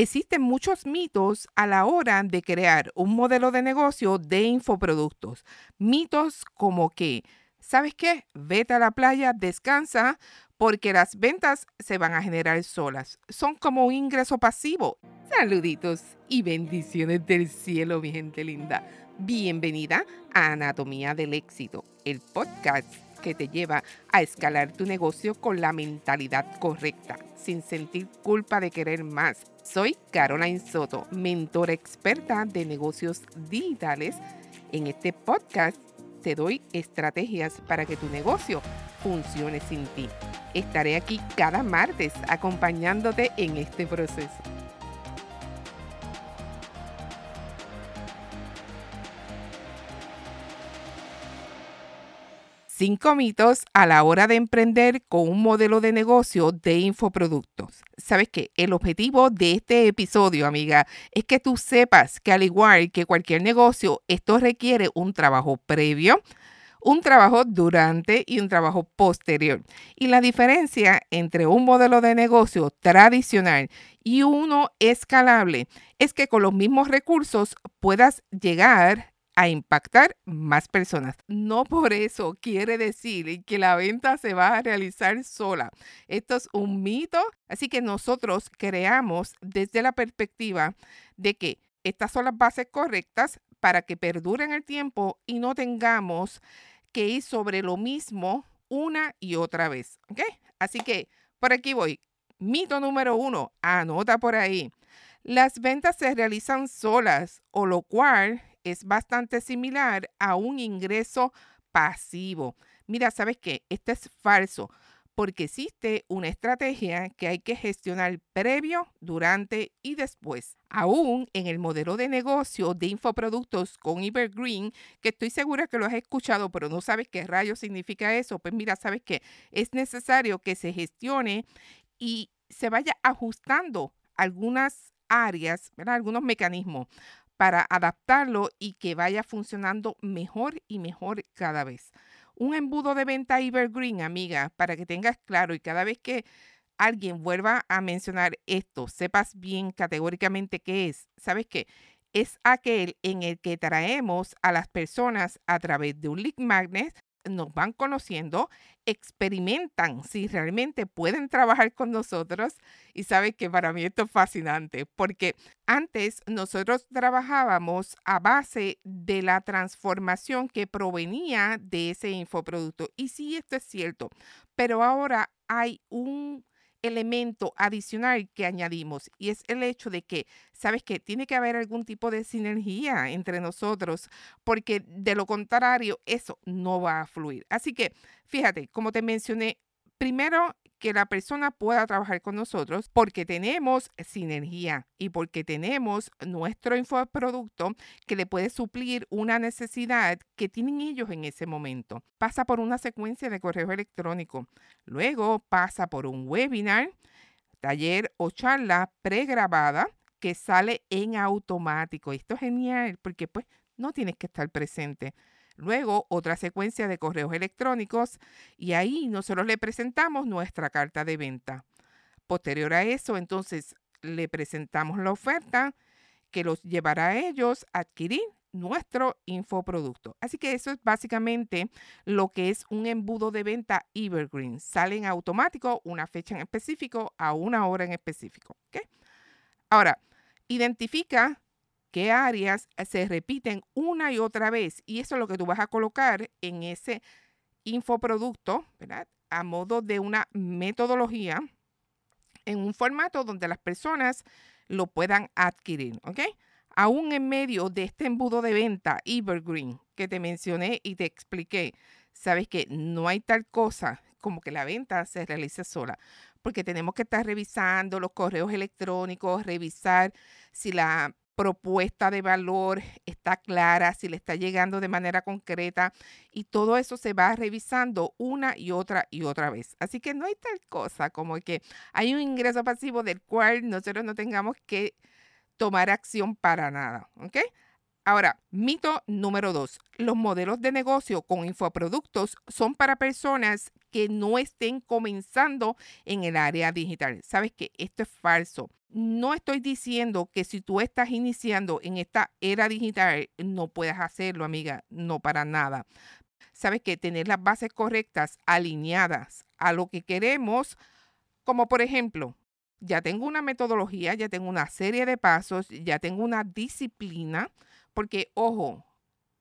Existen muchos mitos a la hora de crear un modelo de negocio de infoproductos. Mitos como que, ¿sabes qué? Vete a la playa, descansa, porque las ventas se van a generar solas. Son como un ingreso pasivo. Saluditos y bendiciones del cielo, mi gente linda. Bienvenida a Anatomía del Éxito, el podcast que te lleva a escalar tu negocio con la mentalidad correcta, sin sentir culpa de querer más. Soy Caroline Soto, mentora experta de negocios digitales. En este podcast te doy estrategias para que tu negocio funcione sin ti. Estaré aquí cada martes acompañándote en este proceso. Cinco mitos a la hora de emprender con un modelo de negocio de infoproductos. ¿Sabes qué? El objetivo de este episodio, amiga, es que tú sepas que al igual que cualquier negocio, esto requiere un trabajo previo, un trabajo durante y un trabajo posterior. Y la diferencia entre un modelo de negocio tradicional y uno escalable es que con los mismos recursos puedas llegar a impactar más personas. No por eso quiere decir que la venta se va a realizar sola. Esto es un mito, así que nosotros creamos desde la perspectiva de que estas son las bases correctas para que perduren el tiempo y no tengamos que ir sobre lo mismo una y otra vez. ¿Ok? Así que por aquí voy. Mito número uno, anota por ahí. Las ventas se realizan solas, o lo cual es bastante similar a un ingreso pasivo. Mira, ¿sabes qué? Esto es falso porque existe una estrategia que hay que gestionar previo, durante y después. Aún en el modelo de negocio de infoproductos con Evergreen, que estoy segura que lo has escuchado, pero no sabes qué rayo significa eso, pues mira, sabes que es necesario que se gestione y se vaya ajustando algunas áreas, algunos mecanismos para adaptarlo y que vaya funcionando mejor y mejor cada vez. Un embudo de venta evergreen, amiga, para que tengas claro y cada vez que alguien vuelva a mencionar esto, sepas bien categóricamente qué es. ¿Sabes qué? Es aquel en el que traemos a las personas a través de un lead magnet nos van conociendo, experimentan si realmente pueden trabajar con nosotros y saben que para mí esto es fascinante porque antes nosotros trabajábamos a base de la transformación que provenía de ese infoproducto y sí esto es cierto, pero ahora hay un elemento adicional que añadimos y es el hecho de que, sabes que tiene que haber algún tipo de sinergia entre nosotros porque de lo contrario eso no va a fluir. Así que fíjate, como te mencioné, primero que la persona pueda trabajar con nosotros porque tenemos sinergia y porque tenemos nuestro infoproducto que le puede suplir una necesidad que tienen ellos en ese momento. Pasa por una secuencia de correo electrónico, luego pasa por un webinar, taller o charla pregrabada que sale en automático. Esto es genial porque pues no tienes que estar presente. Luego, otra secuencia de correos electrónicos y ahí nosotros le presentamos nuestra carta de venta. Posterior a eso, entonces, le presentamos la oferta que los llevará a ellos a adquirir nuestro infoproducto. Así que eso es básicamente lo que es un embudo de venta Evergreen. Sale en automático una fecha en específico a una hora en específico. Ahora, identifica qué áreas se repiten una y otra vez. Y eso es lo que tú vas a colocar en ese infoproducto, ¿verdad? A modo de una metodología en un formato donde las personas lo puedan adquirir, ¿ok? Aún en medio de este embudo de venta Evergreen que te mencioné y te expliqué, sabes que no hay tal cosa como que la venta se realice sola, porque tenemos que estar revisando los correos electrónicos, revisar si la propuesta de valor está clara, si le está llegando de manera concreta y todo eso se va revisando una y otra y otra vez. Así que no hay tal cosa como que hay un ingreso pasivo del cual nosotros no tengamos que tomar acción para nada. ¿Ok? Ahora, mito número dos. Los modelos de negocio con infoproductos son para personas que no estén comenzando en el área digital. Sabes que esto es falso. No estoy diciendo que si tú estás iniciando en esta era digital no puedas hacerlo, amiga. No para nada. Sabes que tener las bases correctas, alineadas a lo que queremos, como por ejemplo, ya tengo una metodología, ya tengo una serie de pasos, ya tengo una disciplina, porque ojo,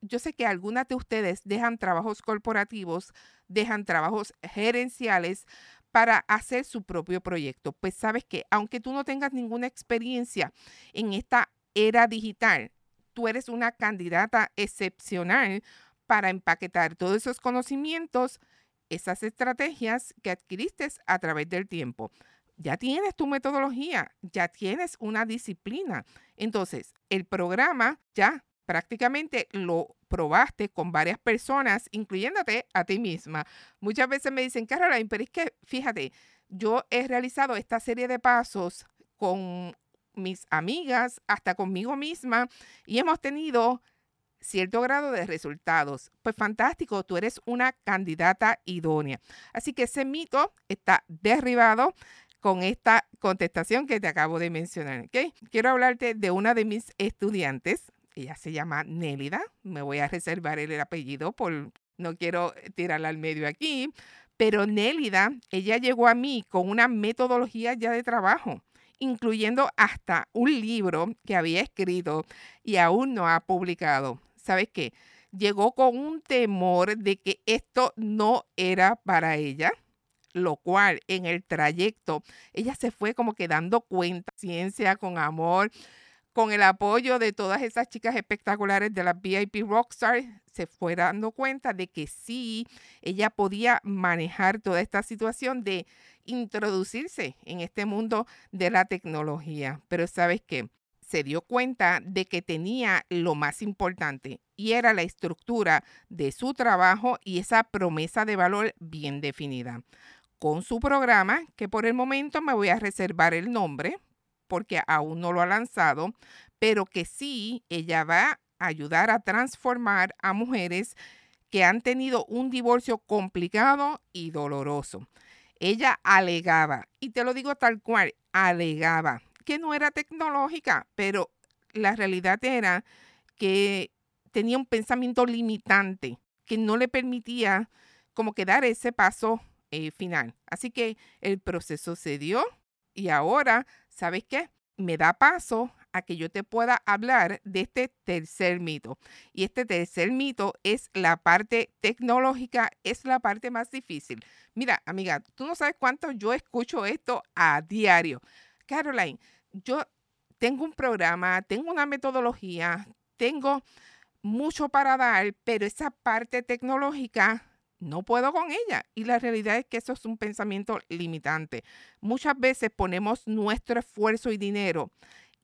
yo sé que algunas de ustedes dejan trabajos corporativos, dejan trabajos gerenciales para hacer su propio proyecto. Pues sabes que aunque tú no tengas ninguna experiencia en esta era digital, tú eres una candidata excepcional para empaquetar todos esos conocimientos, esas estrategias que adquiriste a través del tiempo. Ya tienes tu metodología, ya tienes una disciplina. Entonces, el programa ya prácticamente lo probaste con varias personas, incluyéndote a ti misma. Muchas veces me dicen, Caroline, pero es que fíjate, yo he realizado esta serie de pasos con mis amigas, hasta conmigo misma, y hemos tenido cierto grado de resultados. Pues fantástico, tú eres una candidata idónea. Así que ese mito está derribado con esta contestación que te acabo de mencionar. Quiero hablarte de una de mis estudiantes ella se llama Nélida. Me voy a reservar el apellido por no quiero tirarla al medio aquí. Pero Nélida, ella llegó a mí con una metodología ya de trabajo, incluyendo hasta un libro que había escrito y aún no ha publicado. ¿Sabes qué? Llegó con un temor de que esto no era para ella lo cual en el trayecto ella se fue como que dando cuenta, ciencia con amor, con el apoyo de todas esas chicas espectaculares de las VIP Rockstar, se fue dando cuenta de que sí, ella podía manejar toda esta situación de introducirse en este mundo de la tecnología. Pero sabes qué? Se dio cuenta de que tenía lo más importante y era la estructura de su trabajo y esa promesa de valor bien definida. Con su programa, que por el momento me voy a reservar el nombre, porque aún no lo ha lanzado, pero que sí, ella va a ayudar a transformar a mujeres que han tenido un divorcio complicado y doloroso. Ella alegaba, y te lo digo tal cual, alegaba que no era tecnológica, pero la realidad era que tenía un pensamiento limitante que no le permitía como que dar ese paso eh, final. Así que el proceso se dio y ahora ¿sabes qué? Me da paso a que yo te pueda hablar de este tercer mito. Y este tercer mito es la parte tecnológica, es la parte más difícil. Mira, amiga, tú no sabes cuánto yo escucho esto a diario. Caroline, yo tengo un programa, tengo una metodología, tengo mucho para dar, pero esa parte tecnológica no puedo con ella. Y la realidad es que eso es un pensamiento limitante. Muchas veces ponemos nuestro esfuerzo y dinero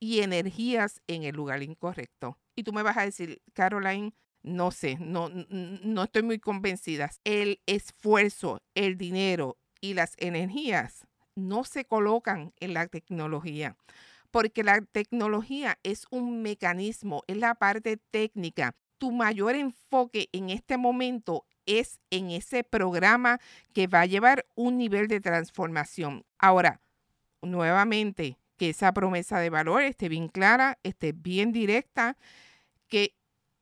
y energías en el lugar incorrecto. Y tú me vas a decir, Caroline, no sé, no, no estoy muy convencida. El esfuerzo, el dinero y las energías no se colocan en la tecnología, porque la tecnología es un mecanismo, es la parte técnica. Tu mayor enfoque en este momento es en ese programa que va a llevar un nivel de transformación. Ahora, nuevamente, que esa promesa de valor esté bien clara, esté bien directa, que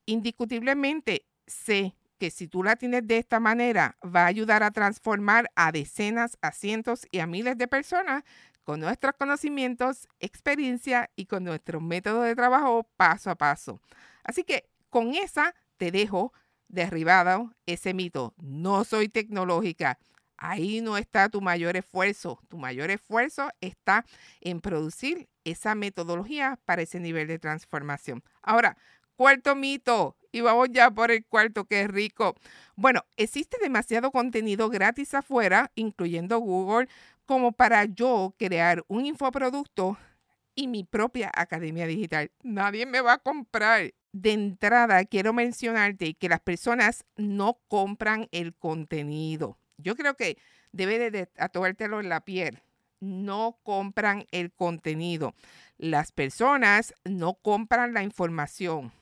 indiscutiblemente sé que si tú la tienes de esta manera, va a ayudar a transformar a decenas, a cientos y a miles de personas con nuestros conocimientos, experiencia y con nuestro método de trabajo paso a paso. Así que con esa te dejo derribado ese mito. No soy tecnológica. Ahí no está tu mayor esfuerzo. Tu mayor esfuerzo está en producir esa metodología para ese nivel de transformación. Ahora, cuarto mito. Y vamos ya por el cuarto, que es rico. Bueno, existe demasiado contenido gratis afuera, incluyendo Google, como para yo crear un infoproducto y mi propia academia digital. Nadie me va a comprar de entrada quiero mencionarte que las personas no compran el contenido. Yo creo que debe de atuártelo en la piel. No compran el contenido. Las personas no compran la información.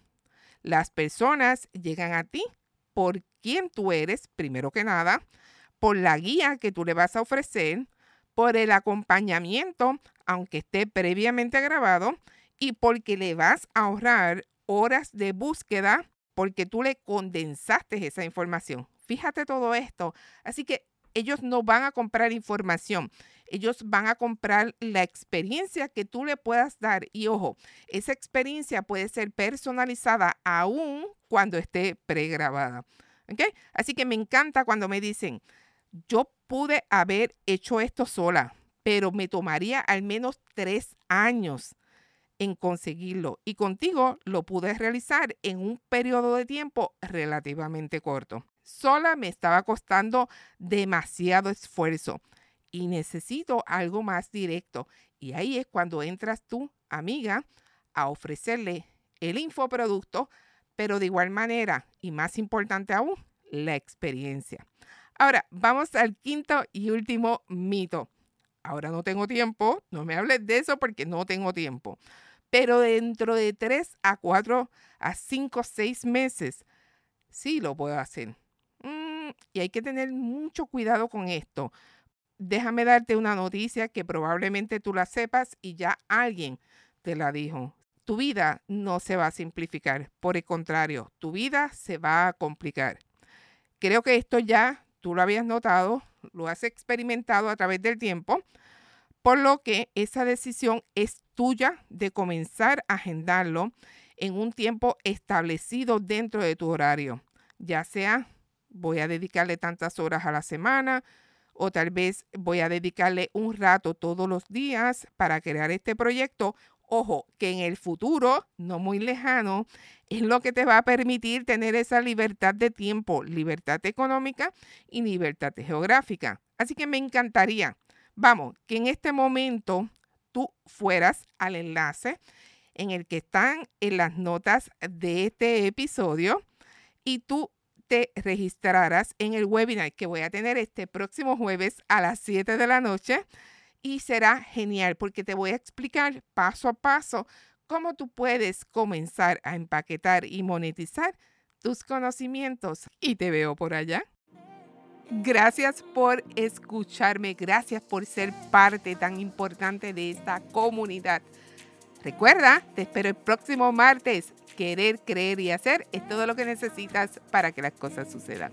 Las personas llegan a ti por quién tú eres, primero que nada, por la guía que tú le vas a ofrecer, por el acompañamiento, aunque esté previamente grabado, y porque le vas a ahorrar horas de búsqueda porque tú le condensaste esa información. Fíjate todo esto. Así que ellos no van a comprar información, ellos van a comprar la experiencia que tú le puedas dar. Y ojo, esa experiencia puede ser personalizada aún cuando esté pregrabada. ¿Okay? Así que me encanta cuando me dicen, yo pude haber hecho esto sola, pero me tomaría al menos tres años en conseguirlo y contigo lo pude realizar en un periodo de tiempo relativamente corto. Sola me estaba costando demasiado esfuerzo y necesito algo más directo. Y ahí es cuando entras tú, amiga, a ofrecerle el infoproducto, pero de igual manera, y más importante aún, la experiencia. Ahora, vamos al quinto y último mito. Ahora no tengo tiempo, no me hables de eso porque no tengo tiempo. Pero dentro de tres a cuatro a cinco, seis meses, sí lo puedo hacer. Mm, y hay que tener mucho cuidado con esto. Déjame darte una noticia que probablemente tú la sepas y ya alguien te la dijo. Tu vida no se va a simplificar, por el contrario, tu vida se va a complicar. Creo que esto ya tú lo habías notado, lo has experimentado a través del tiempo, por lo que esa decisión es tuya de comenzar a agendarlo en un tiempo establecido dentro de tu horario, ya sea voy a dedicarle tantas horas a la semana o tal vez voy a dedicarle un rato todos los días para crear este proyecto. Ojo, que en el futuro, no muy lejano, es lo que te va a permitir tener esa libertad de tiempo, libertad económica y libertad geográfica. Así que me encantaría, vamos, que en este momento tú fueras al enlace en el que están en las notas de este episodio y tú te registrarás en el webinar que voy a tener este próximo jueves a las 7 de la noche y será genial porque te voy a explicar paso a paso cómo tú puedes comenzar a empaquetar y monetizar tus conocimientos y te veo por allá. Gracias por escucharme, gracias por ser parte tan importante de esta comunidad. Recuerda, te espero el próximo martes. Querer, creer y hacer es todo lo que necesitas para que las cosas sucedan.